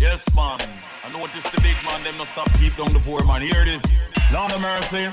Yes, man. I know what notice the big man, them not stop keep down the poor man. Hear this. Lord of mercy.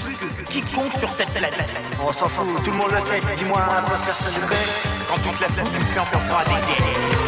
Plus que quiconque sur cette planète. On s'en fout, tout le monde le sait. Dis-moi, moi personne. Quand tu te laisses tout, tu le fais en pensant à des gays.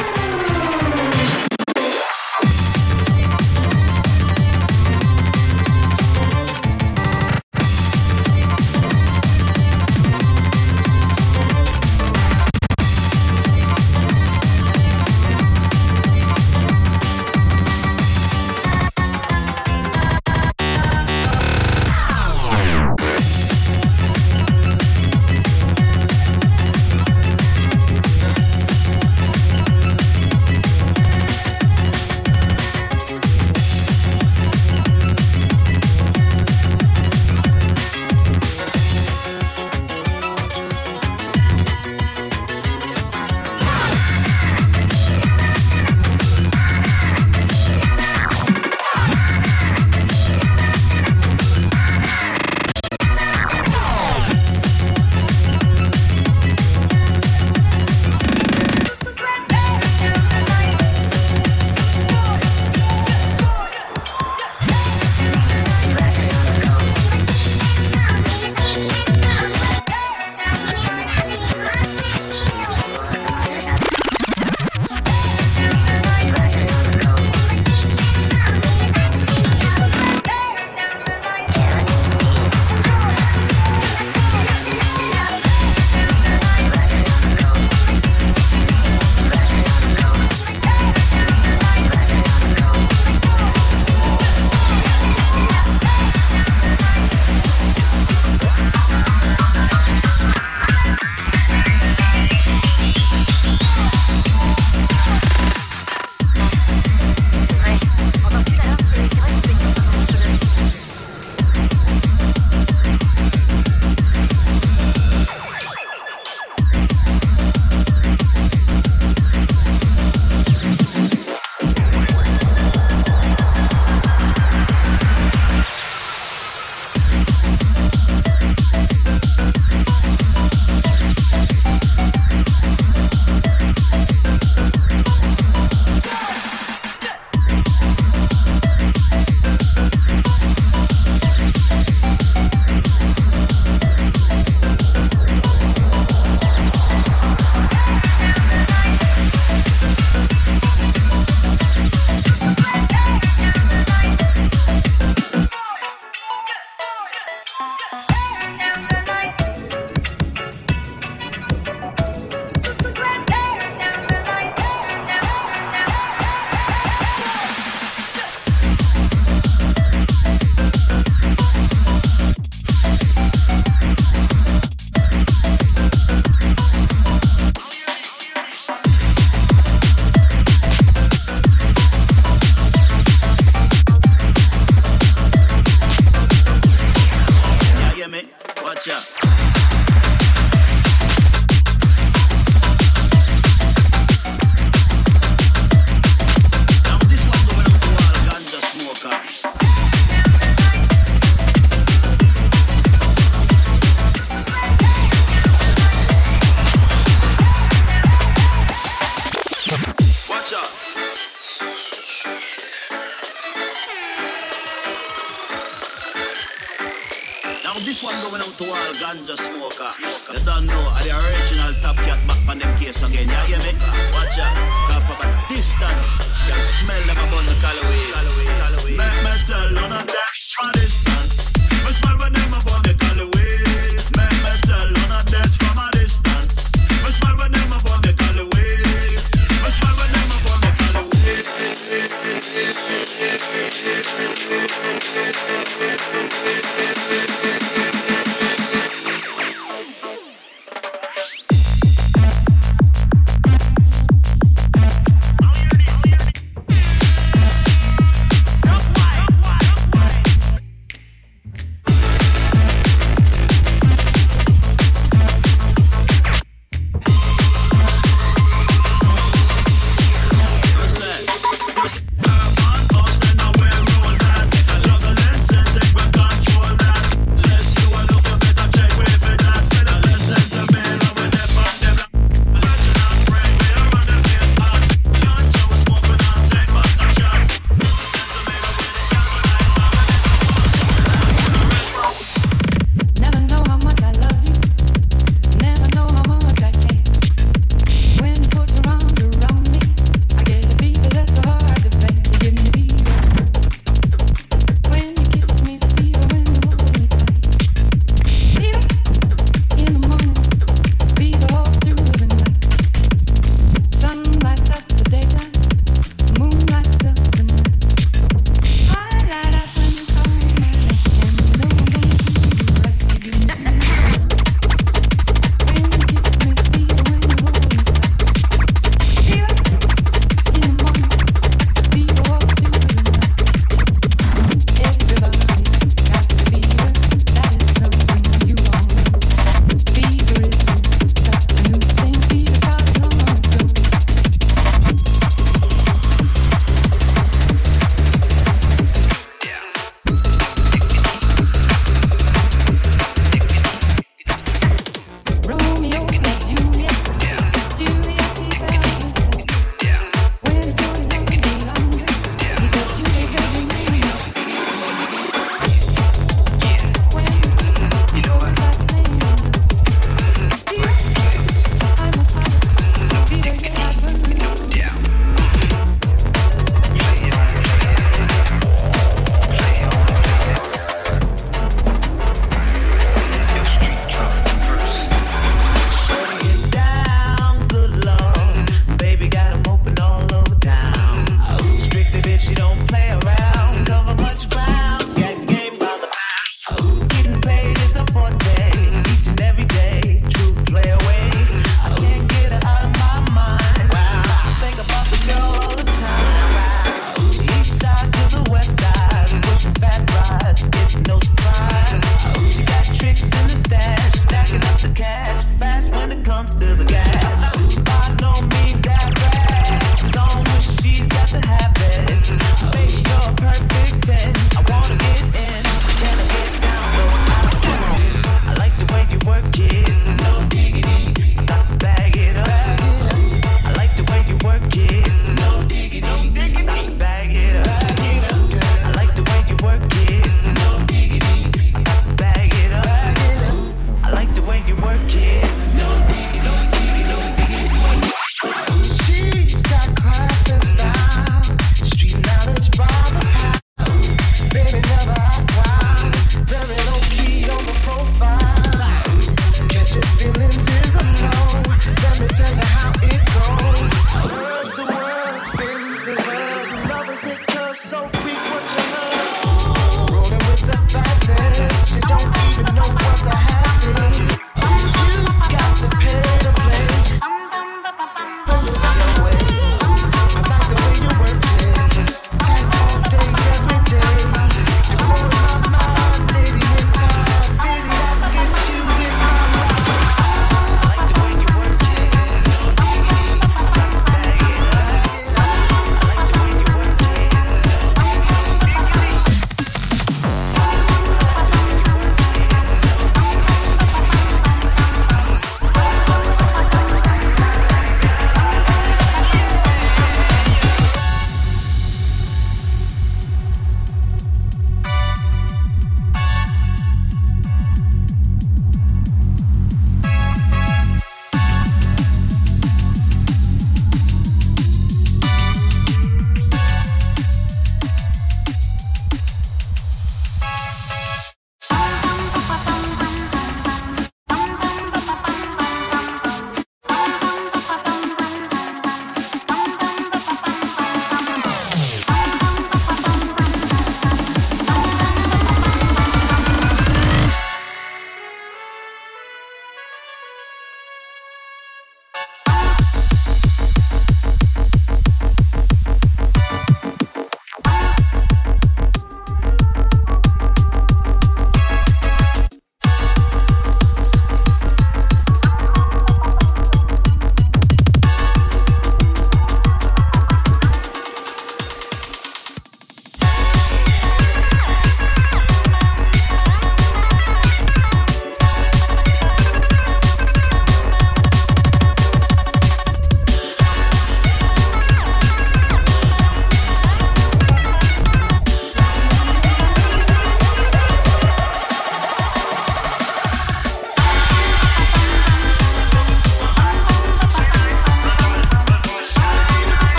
To all ganja smoker. You don't know, are the original top cat back on them case again. Yeah, hear me? Watch out. Cause from a distance, you can smell them upon the Callaway. Make me tell you not that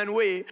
And way.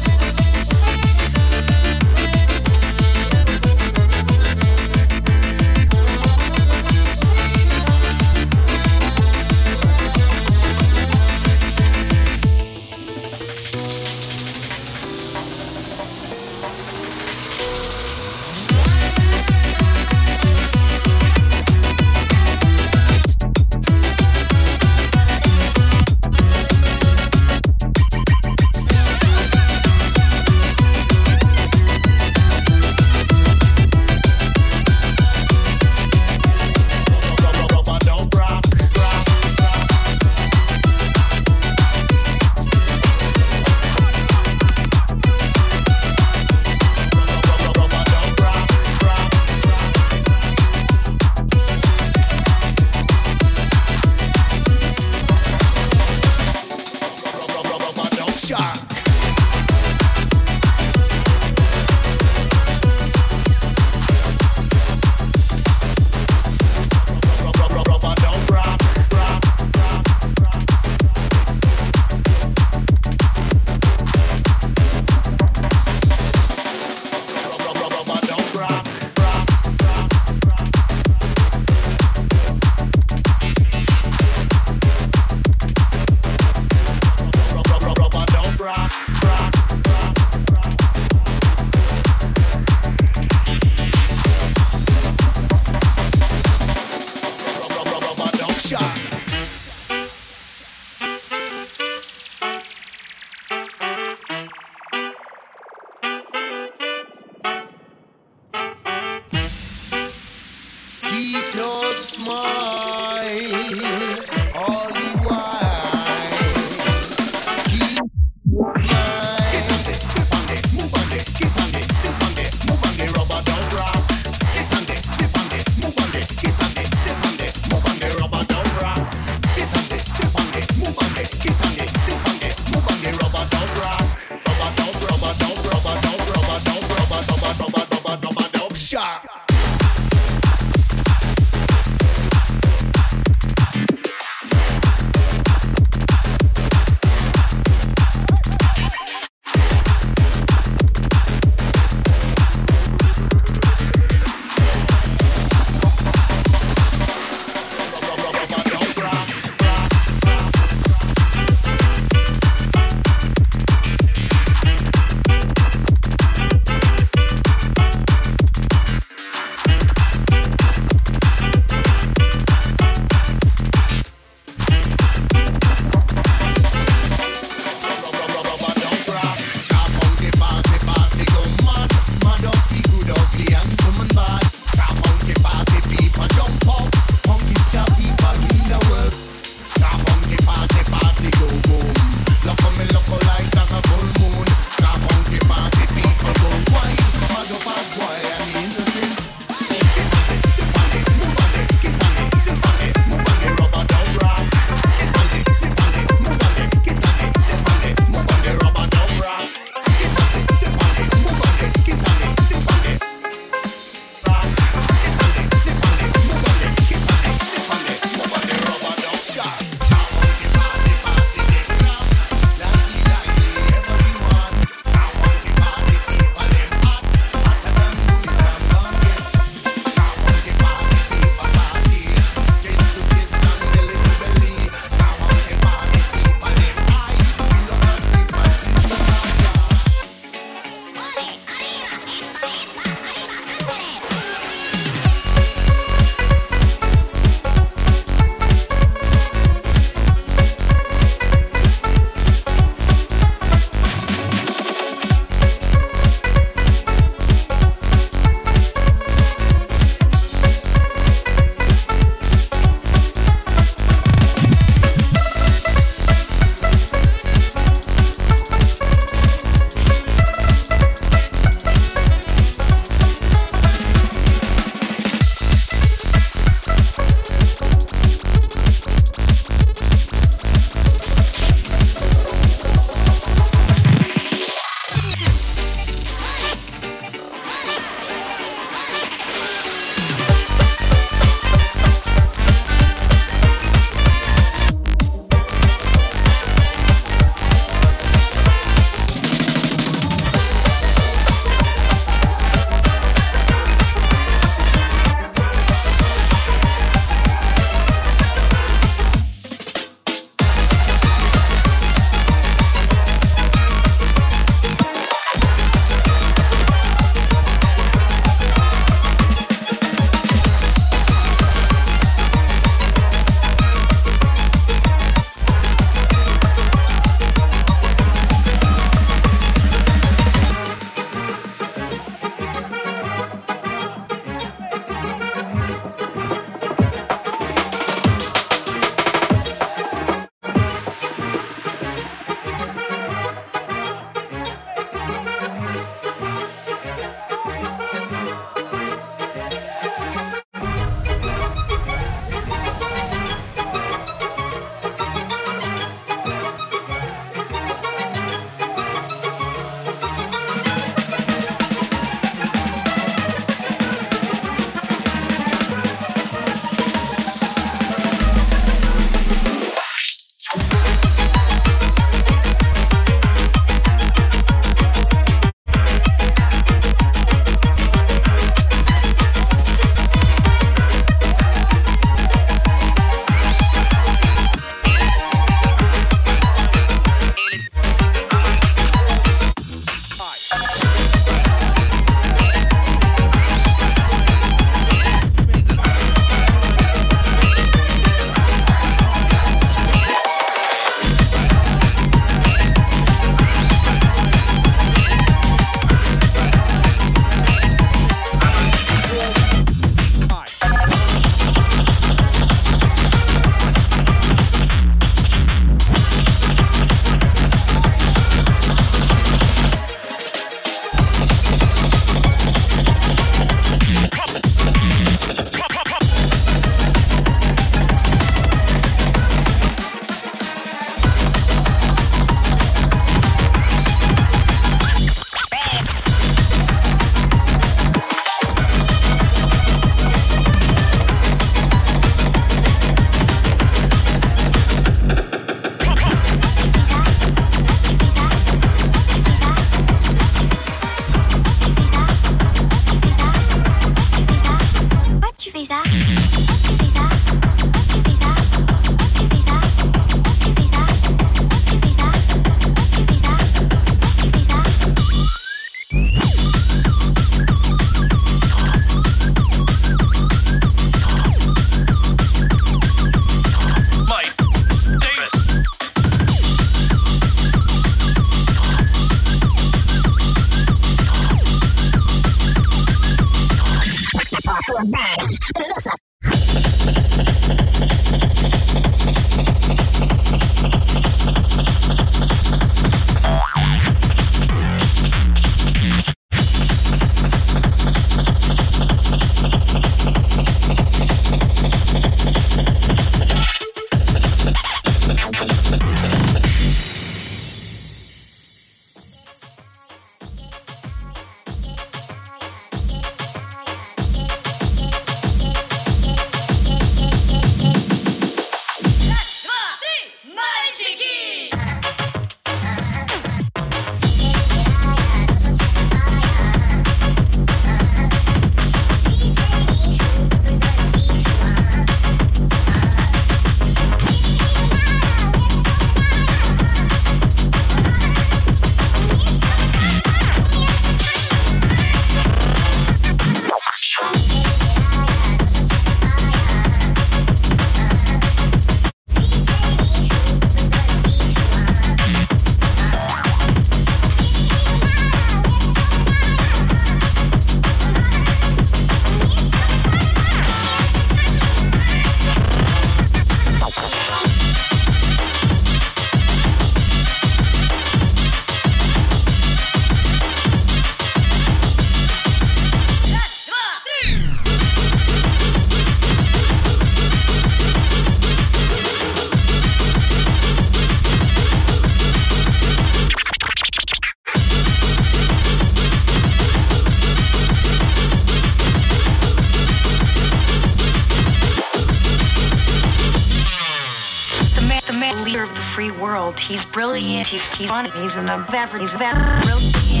Free world. He's brilliant. He's he's on. He's an average. He's brilliant. Brilliant.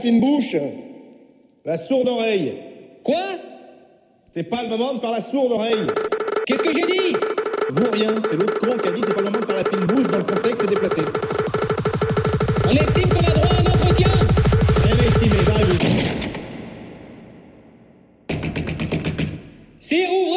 fine bouche La sourde oreille. Quoi? C'est pas le moment de faire la sourde oreille. Qu'est-ce que j'ai dit? Vous rien, c'est l'autre con qui a dit c'est pas le moment de faire la fine bouche dans le contexte et déplacé. On estime qu'on a droit à un entretien Rien estimé, j'arrive. C'est où?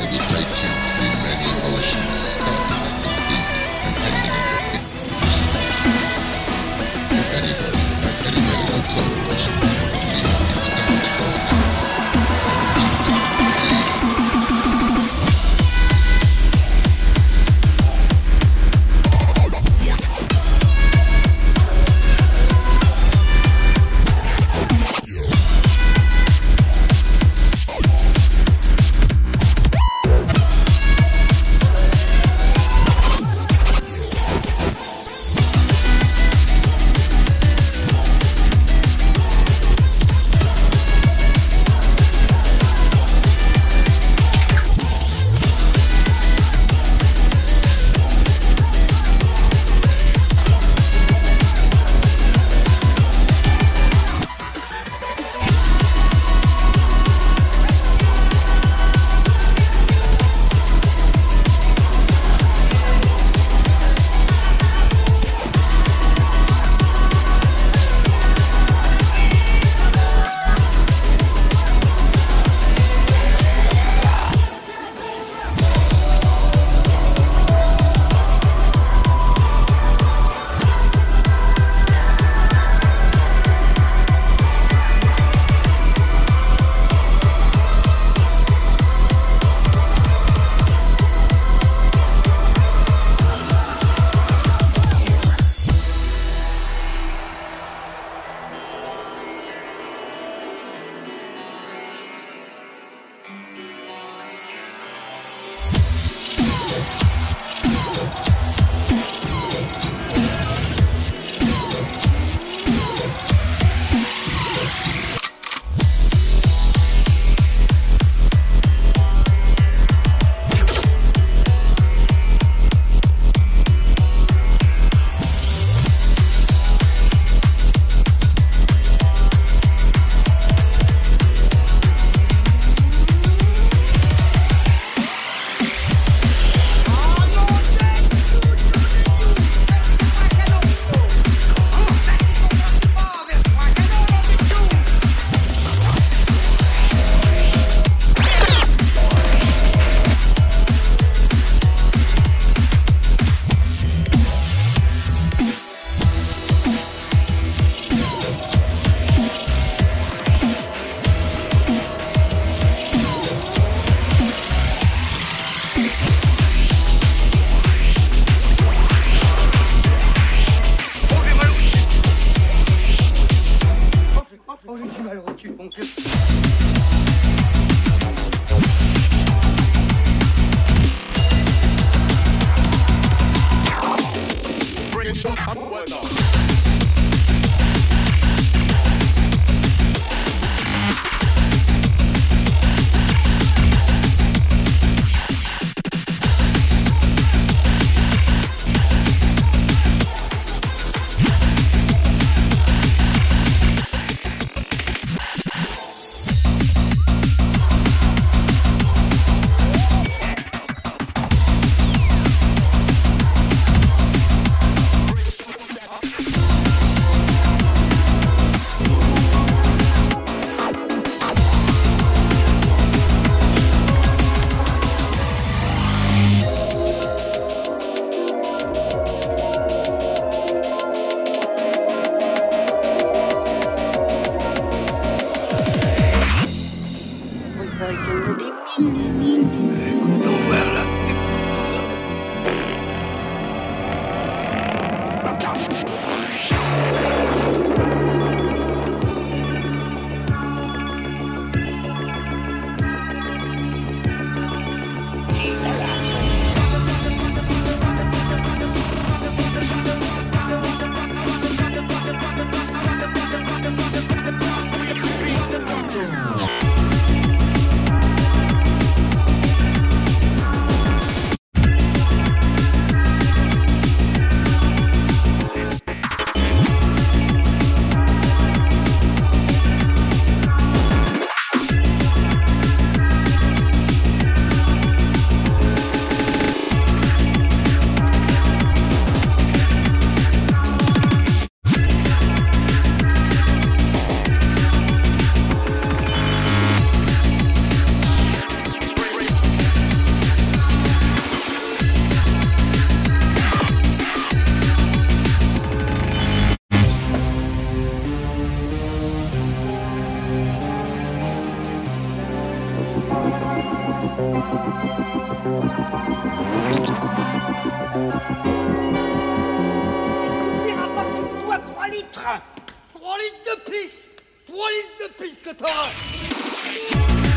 Yeah. Litres. 3 litres de pisse 3 litres de pisse que t'auras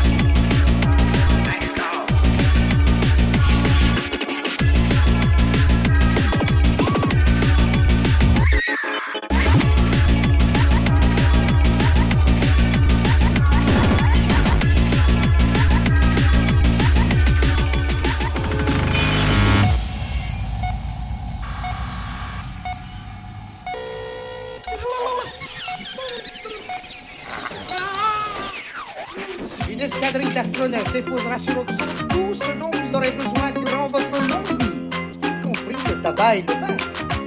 d'astronautes déposera sur Oxo tout ce dont vous aurez besoin durant votre longue vie, y compris le tabac et le vin,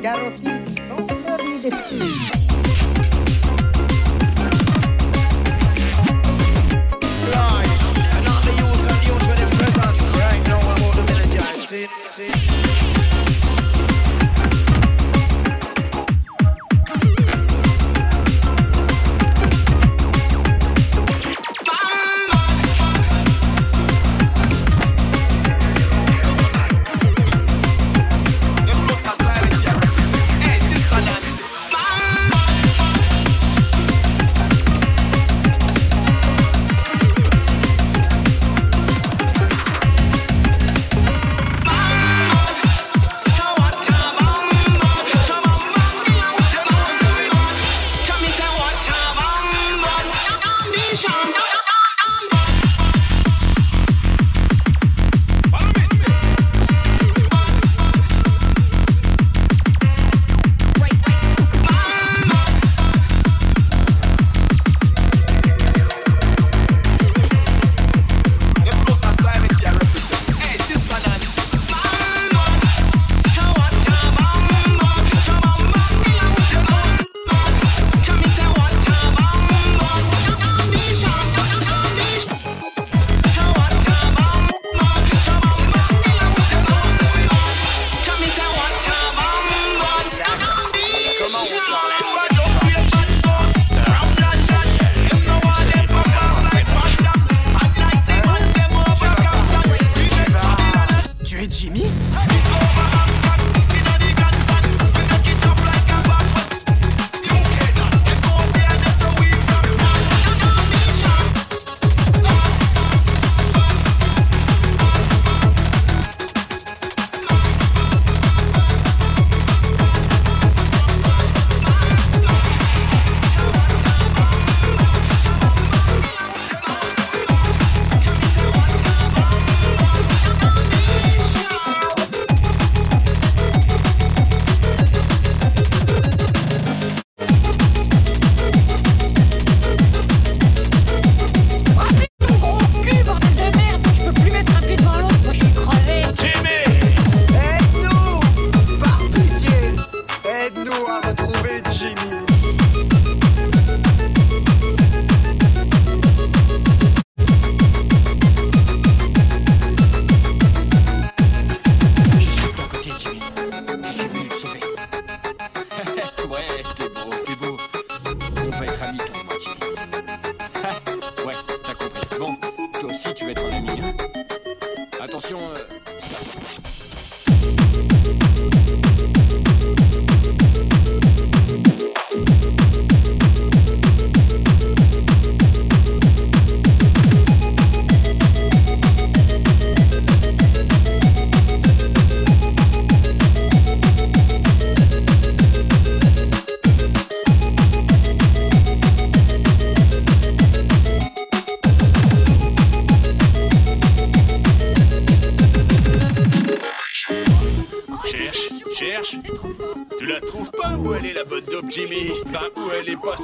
garantis sans mourir des prix.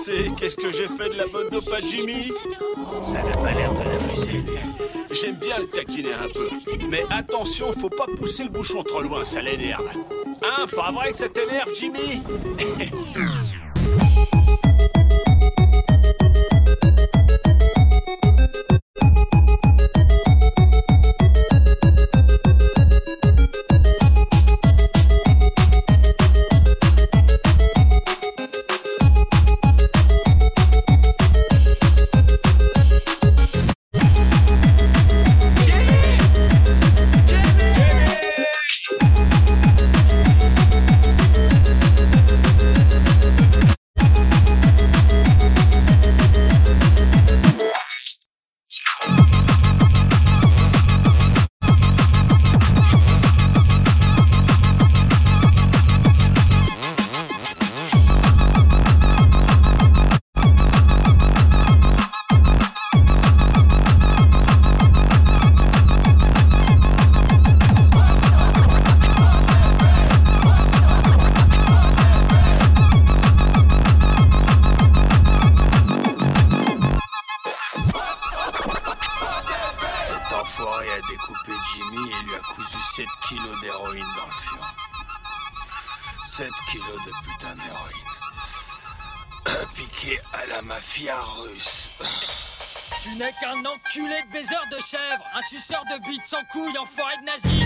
Qu'est-ce que j'ai fait de la bonne dope Jimmy? Ça n'a pas l'air de l'amuser. J'aime bien le taquiner un peu. Mais attention, faut pas pousser le bouchon trop loin, ça l'énerve. Hein, pas vrai que ça t'énerve, Jimmy? vite sans couille en forêt nazie